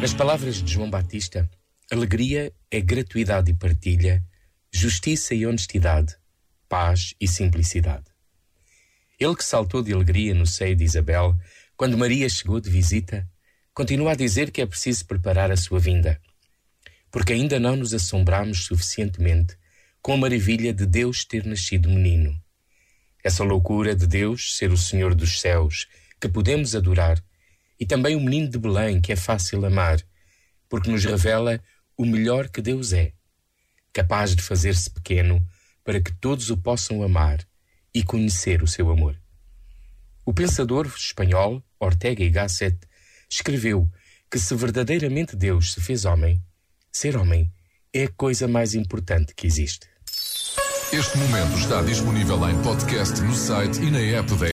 Nas palavras de João Batista, alegria é gratuidade e partilha, justiça e honestidade, paz e simplicidade. Ele que saltou de alegria no seio de Isabel, quando Maria chegou de visita, continua a dizer que é preciso preparar a sua vinda, porque ainda não nos assombramos suficientemente com a maravilha de Deus ter nascido menino. Essa loucura de Deus ser o Senhor dos céus, que podemos adorar, e também o menino de Belém, que é fácil amar, porque nos revela o melhor que Deus é, capaz de fazer-se pequeno para que todos o possam amar e conhecer o seu amor. O pensador espanhol Ortega y Gasset escreveu que se verdadeiramente Deus se fez homem, ser homem é a coisa mais importante que existe. Este momento está disponível em podcast no site e na app da